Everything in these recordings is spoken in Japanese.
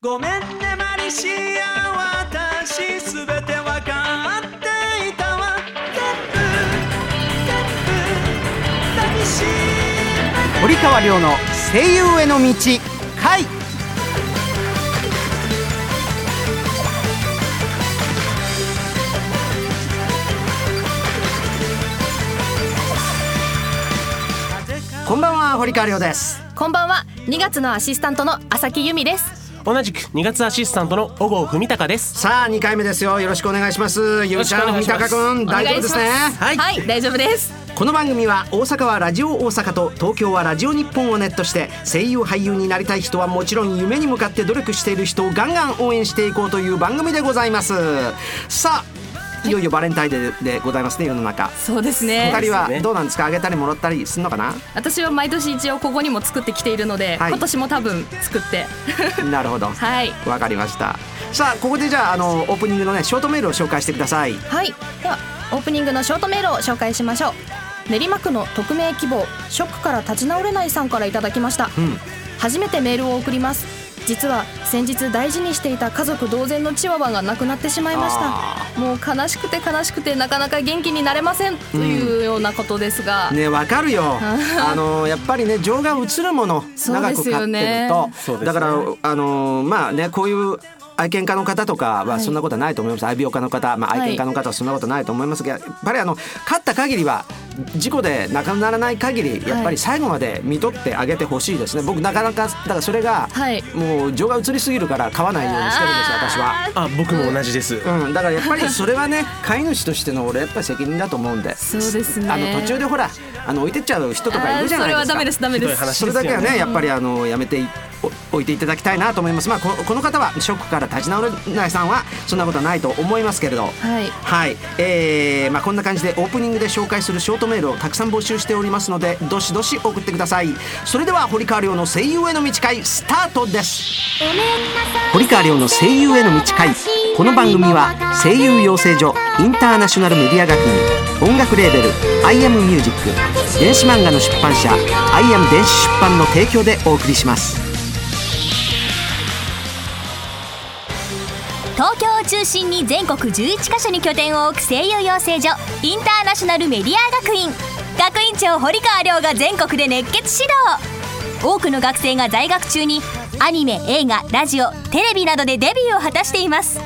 ごめんねマリシア私すべてわかっていたわ。全部全部抱きしめて堀川亮の声優への道回こんばんは堀川亮ですこんばんは2月のアシスタントの朝木由美です同じく2月アシスタントの小郷文隆です。さあ2回目ですよ。よろしくお願いします。ゆうちゃん文よろしくお願いします。隆くん大丈夫ですね？はい、はい大丈夫です。この番組は大阪はラジオ大阪と東京はラジオ日本をネットして声優俳優になりたい人はもちろん夢に向かって努力している人をガンガン応援していこうという番組でございます。さあいよいよバレンタインデーでございますね世の中。そうですね。二人はどうなんですか？あげたりもらったりするのかな？私は毎年一応ここにも作ってきているので、はい。今年も多分作って。なるほど。はい。わかりました。さあここでじゃああのオープニングのねショートメールを紹介してください。はい。ではオープニングのショートメールを紹介しましょう。練馬区の匿名希望ショックから立ち直れないさんからいただきました、うん。初めてメールを送ります実は先日大事にしていた家族同然のチワワが亡くなってしまいました。もう悲しくて悲しくてなかなか元気になれません。というようなことですが、ねわかるよ。あのやっぱりね情が映るものそう長く飼ってですよねると、そうですね。だからあのまあねこういう愛犬家の方とかははい。そんなことはないと思います、愛病家の方、まあ、はい。愛犬家の方はそんなことないと思いますが、やっぱりあの飼った限りは事故で亡くならない限りやっぱり最後まで見とってあげてほしいですね。僕なかなかだからそれがはい。もう情が移りすぎるから飼わないようにしてるんです私は。あ僕も同じです、うん、だからやっぱりそれはね飼い主としての俺やっぱり責任だと思うんで。そうですね。あの途中でほらあの置いてっちゃう人とかいるじゃないですか。それはダメですダメです。それだけはねやっぱりあのやめていお置いていただきたいなと思います。まあここの方はショックから立ち直れないさんはそんなことはないと思いますけれど。はい。はい、えーまあ、こんな感じでオープニングで紹介するショートメールをたくさん募集しておりますのでどしどし送ってください。それでは堀川亮の声優への道会スタートです。堀川亮の声優への道会。この番組は声優養成所インターナショナルメディア学院音楽レーベル「アイアムミュージック電子漫画の出版社「アイアム電子出版」の提供でお送りします中心に全国11カ所に拠点を置く声優養成所インターナショナルメディア学院。学院長堀川亮が全国で熱血指導。多くの学生が在学中にアニメ映画ラジオテレビなどでデビューを果たしています。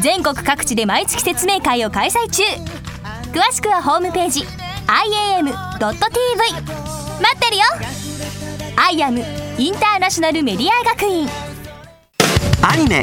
全国各地で毎月説明会を開催中。詳しくはホームページ iam.tv 待ってるよ。IAM インターナショナルメディア学院。アニメ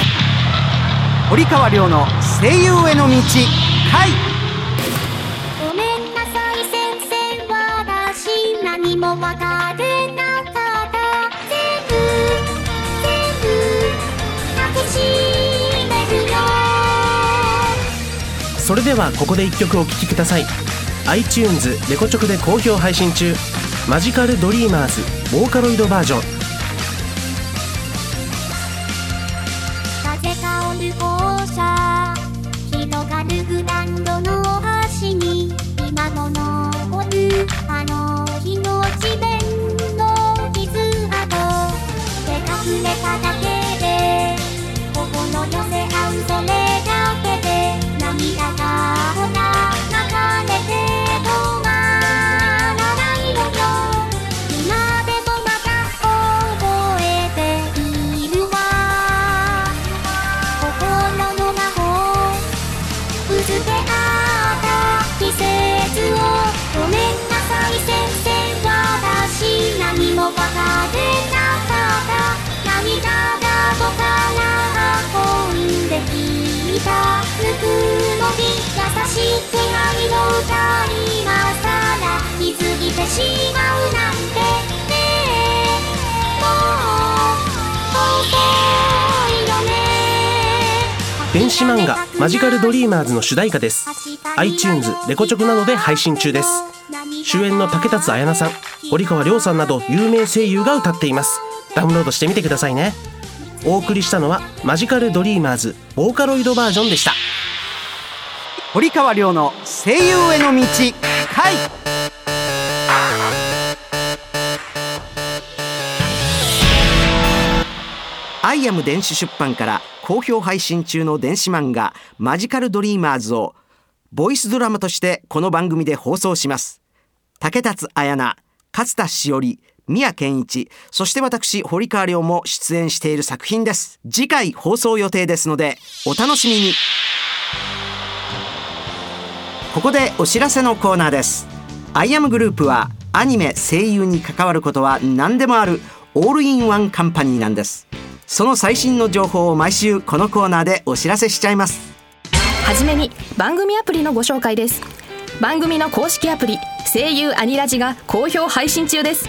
堀川亮の声優への道回。ごめんなさい先生私何もわからなかった全部全部抱きしめるよそれではここで1曲お聴きください。iTunes レコチョクで好評配信中。マジカルドリーマーズボーカロイドバージョン。しまうなんてね。えもう遅いよね電子漫画マジカルドリーマーズの主題歌です。iTunes レコチョクなどで配信中です。主演の竹達彩奈さん堀川亮さんなど有名声優が歌っています。ダウンロードしてみてくださいね。お送りしたのはマジカルドリーマーズボーカロイドバージョンでした。堀川亮の声優への道回アイアム電子出版から好評配信中の電子漫画マジカルドリーマーズをボイスドラマとしてこの番組で放送します。竹達彩奈勝田しおり宮健一そして私堀川亮も出演している作品です。次回放送予定ですのでお楽しみに。ここでお知らせのコーナーです。アイアムグループはアニメ声優に関わることは何でもあるオールインワンカンパニーなんです。その最新の情報を毎週このコーナーでお知らせしちゃいます。はじめに番組アプリのご紹介です。番組の公式アプリ声優アニラジが好評配信中です。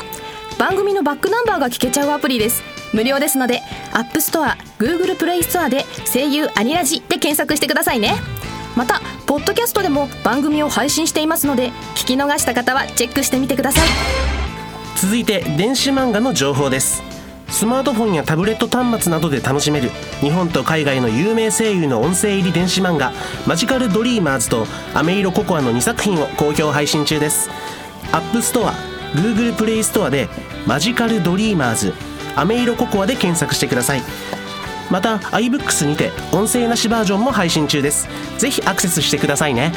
番組のバックナンバーが聞けちゃうアプリです。無料ですので App Store、Google Play Store で声優アニラジで検索してくださいね。またポッドキャストでも番組を配信していますので聞き逃した方はチェックしてみてください。続いて電子漫画の情報ですスマートフォンやタブレット端末などで楽しめる日本と海外の有名声優の音声入り電子漫画「マジカルドリーマーズ」と「アメイロココア」の2作品を好評配信中です。App Store Google プレイストアで「マジカルドリーマーズ」「アメイロココア」で検索してください。また iBooks にて音声なしバージョンも配信中です。ぜひアクセスしてくださいね。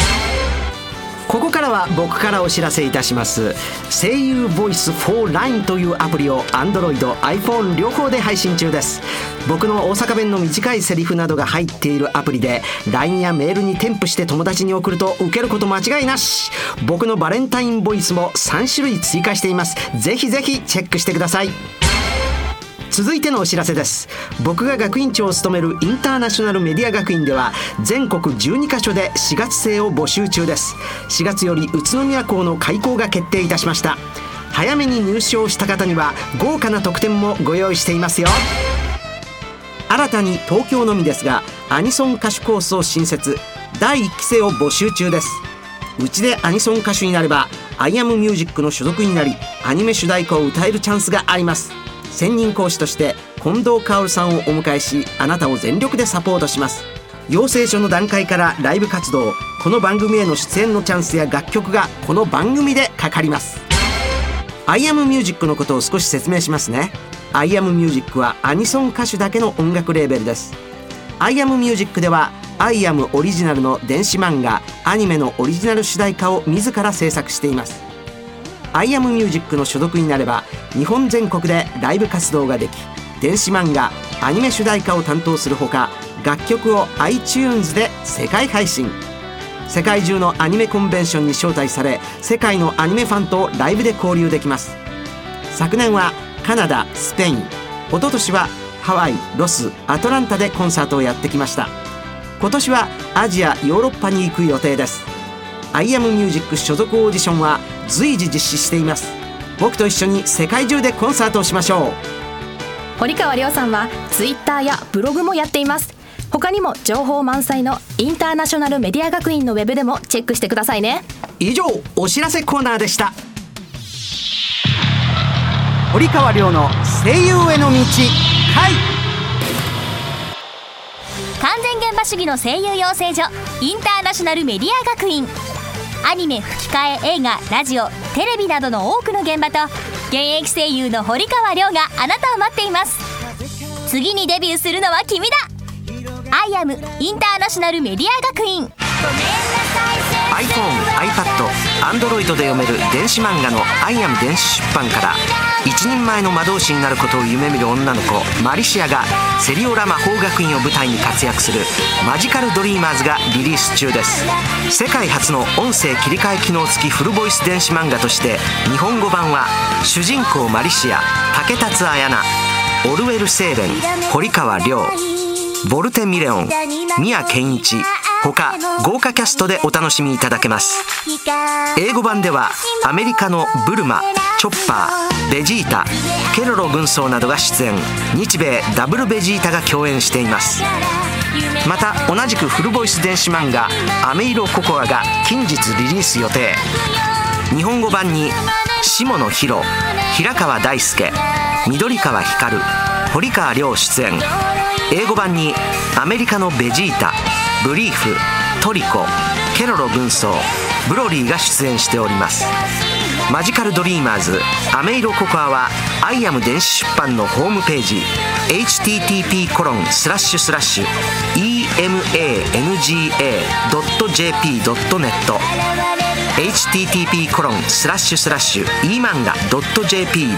ここからは僕からお知らせいたします。声優ボイス 4LINE というアプリを Android、iPhone 両方で配信中です。僕の大阪弁の短いセリフなどが入っているアプリで LINE やメールに添付して友達に送ると受けること間違いなし。僕のバレンタインボイスも3種類追加しています。ぜひぜひチェックしてください。続いてのお知らせです。僕が学院長を務めるインターナショナルメディア学院では全国12カ所で4月生を募集中です。4月より宇都宮校の開校が決定いたしました。早めに入賞した方には豪華な特典もご用意していますよ。新たに東京のみですがアニソン歌手コースを新設。第1期生を募集中です。うちでアニソン歌手になればアイアムミュージックの所属になりアニメ主題歌を歌えるチャンスがあります。専任講師として近藤薫さんをお迎えしあなたを全力でサポートします。養成所の段階からライブ活動この番組への出演のチャンスや楽曲がこの番組でかかります。アイアムミュージックのことを少し説明しますね。アイアムミュージックはアニソン歌手だけの音楽レーベルです。アイアムミュージックではアイアムオリジナルの電子漫画アニメのオリジナル主題歌を自ら制作しています。アイアムミュージックの所属になれば日本全国でライブ活動ができ電子漫画アニメ主題歌を担当するほか楽曲を iTunes で世界配信。世界中のアニメコンベンションに招待され世界のアニメファンとライブで交流できます。昨年はカナダスペイン一昨年はハワイロスアトランタでコンサートをやってきました。今年はアジアヨーロッパに行く予定です。アイアムミュージック所属オーディションは随時実施しています。僕と一緒に世界中でコンサートをしましょう。堀川亮さんは Twitter やブログもやっています。他にも情報満載のインターナショナルメディア学院のウェブでもチェックしてくださいね。以上お知らせコーナーでした。堀川亮の声優への道回。完全現場主義の声優養成所インターナショナルメディア学院アニメ吹き替え映画ラジオテレビなどの多くの現場と現役声優の堀川亮があなたを待っています。次にデビューするのは君だ。アイアムインターナショナルメディア学院。iPhone、iPad、Android で読める電子漫画の「アイアム電子出版」から。一人前の魔導士になることを夢見る女の子マリシアがセリオラ魔法学院を舞台に活躍する「マジカルドリーマーズ」がリリース中です。世界初の音声切り替え機能付きフルボイス電子漫画として日本語版は主人公マリシア竹達彩奈オルウェル・セーレン堀川亮ボルテ・ミレオン宮健一他豪華キャストでお楽しみいただけます。英語版ではアメリカのブルマチョッパーベジータケロロ軍曹などが出演。日米ダブルベジータが共演しています。また同じくフルボイス電子漫画「アメイロココア」が近日リリース予定。日本語版に下野紘平川大輔緑川光堀川亮出演。英語版にアメリカのベジータブリーフトリコケロロ軍曹ブロリーが出演しております。マジカルドリーマーズアメイロココアはアイアム電子出版のホームページ http コロンスラッシュスラッシュ emanga.jp.net http コロンスラッシュスラッシュ emanga.jp.net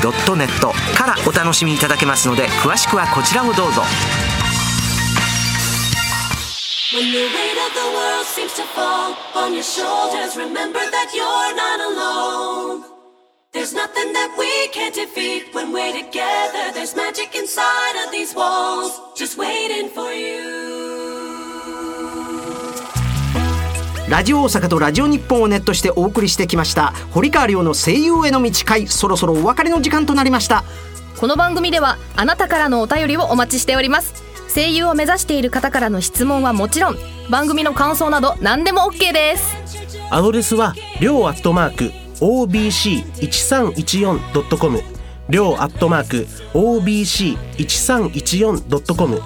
からお楽しみいただけますので詳しくはこちらをどうぞ。When the weight of the world seems to fall on your shoulders, remember that you're not alone. There's nothing that we can't defeat when we're together. There's magic inside of these walls, just waiting for you. ラジオ大阪とラジオ日本をネットしてお送りしてきました堀川亮の声優への道会そろそろお別れの時間となりましたこの番組ではあなたからのお便りをお待ちしております声優を目指している方からの質問はもちろん番組の感想など何でも OK です。アドレスは両アットマーク OBC1314.com 両アットマーク OBC1314.com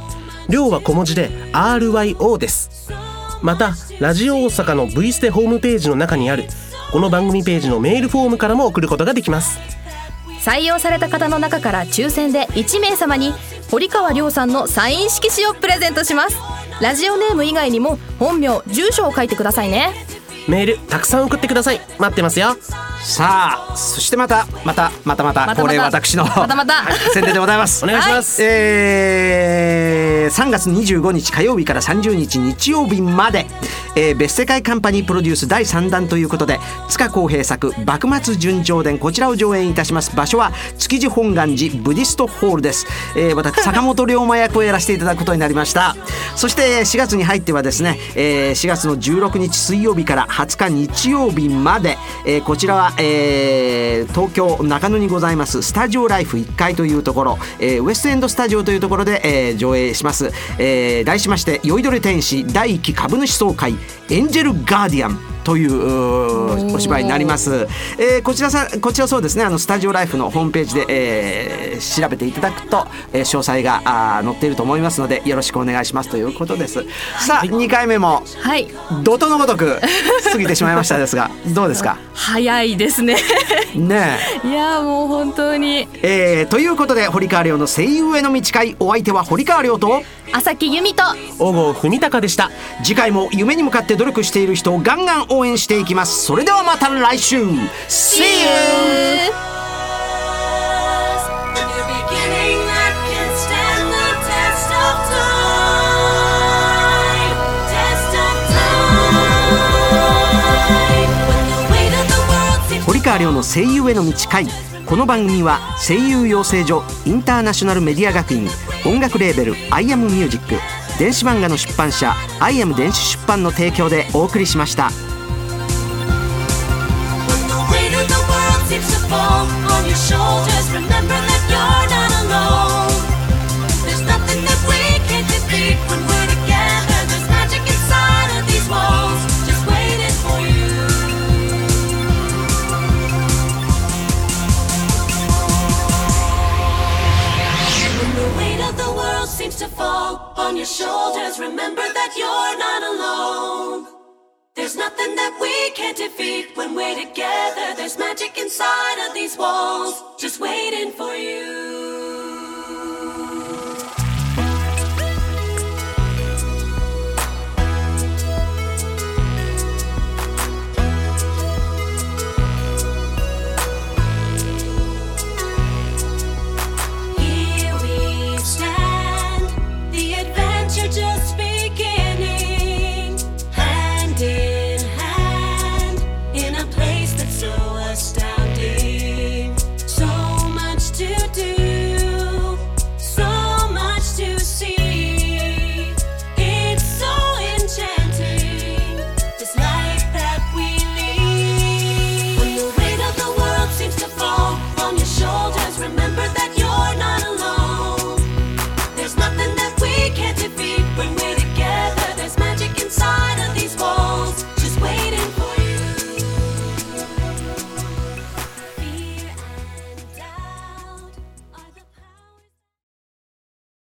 両は小文字で RYO です。またラジオ大阪の V ステホームページの中にあるこの番組ページのメールフォームからも送ることができます。採用された方の中から抽選で1名様に堀川亮さんのサイン色紙をプレゼントします。ラジオネーム以外にも本名住所を書いてくださいね。メールたくさん送ってください。待ってますよ。さあそしてまたまたまたまたこれ私のまたまた。はい宣伝でございます。お願いします、えー3月25日火曜日から30日日曜日まで、えー別世界カンパニープロデュース第3弾ということで塚公平作「幕末純情伝」こちらを上演いたします。場所は築地本願寺ブディストホールです、えー私坂本龍馬役をやらせていただくことになりました。そして4月に入ってはですね、えー4月の16日水曜日から20日日曜日まで、えーこちらは、えー東京中野にございます。スタジオライフ1階というところ、えーウエストエンドスタジオというところで、えー上映します、えー題しまして「酔いどれ天使第1期株主総会エンジェルガーディアン」というお芝居になります、えーこちらさこちらそうですね。あのスタジオライフのホームページで、えー調べていただくと、えー詳細があー載っていると思いますのでよろしくお願いしますということです。さあ2回目もはい。怒涛のごとく過ぎてしまいましたですが どうですか？早いですね。ねえ。いやもう本当に。えーということで堀川亮の声優への道会お相手は堀川亮と朝木由美と。小郷文隆でした。次回も夢に向かって努力している人をガンガン応援していきますそれではまた来週 See you! When you're beginning that can stand the test of time. Test of time. When the weight of the world seems 堀川亮の声優への道会この番組は声優養成所インターナショナルメディア学院音楽レーベル「アイアムミュージック電子漫画の出版社「アイアム電子出版」の提供でお送りしました。Seems to fall on your shoulders, remember that you're not alone.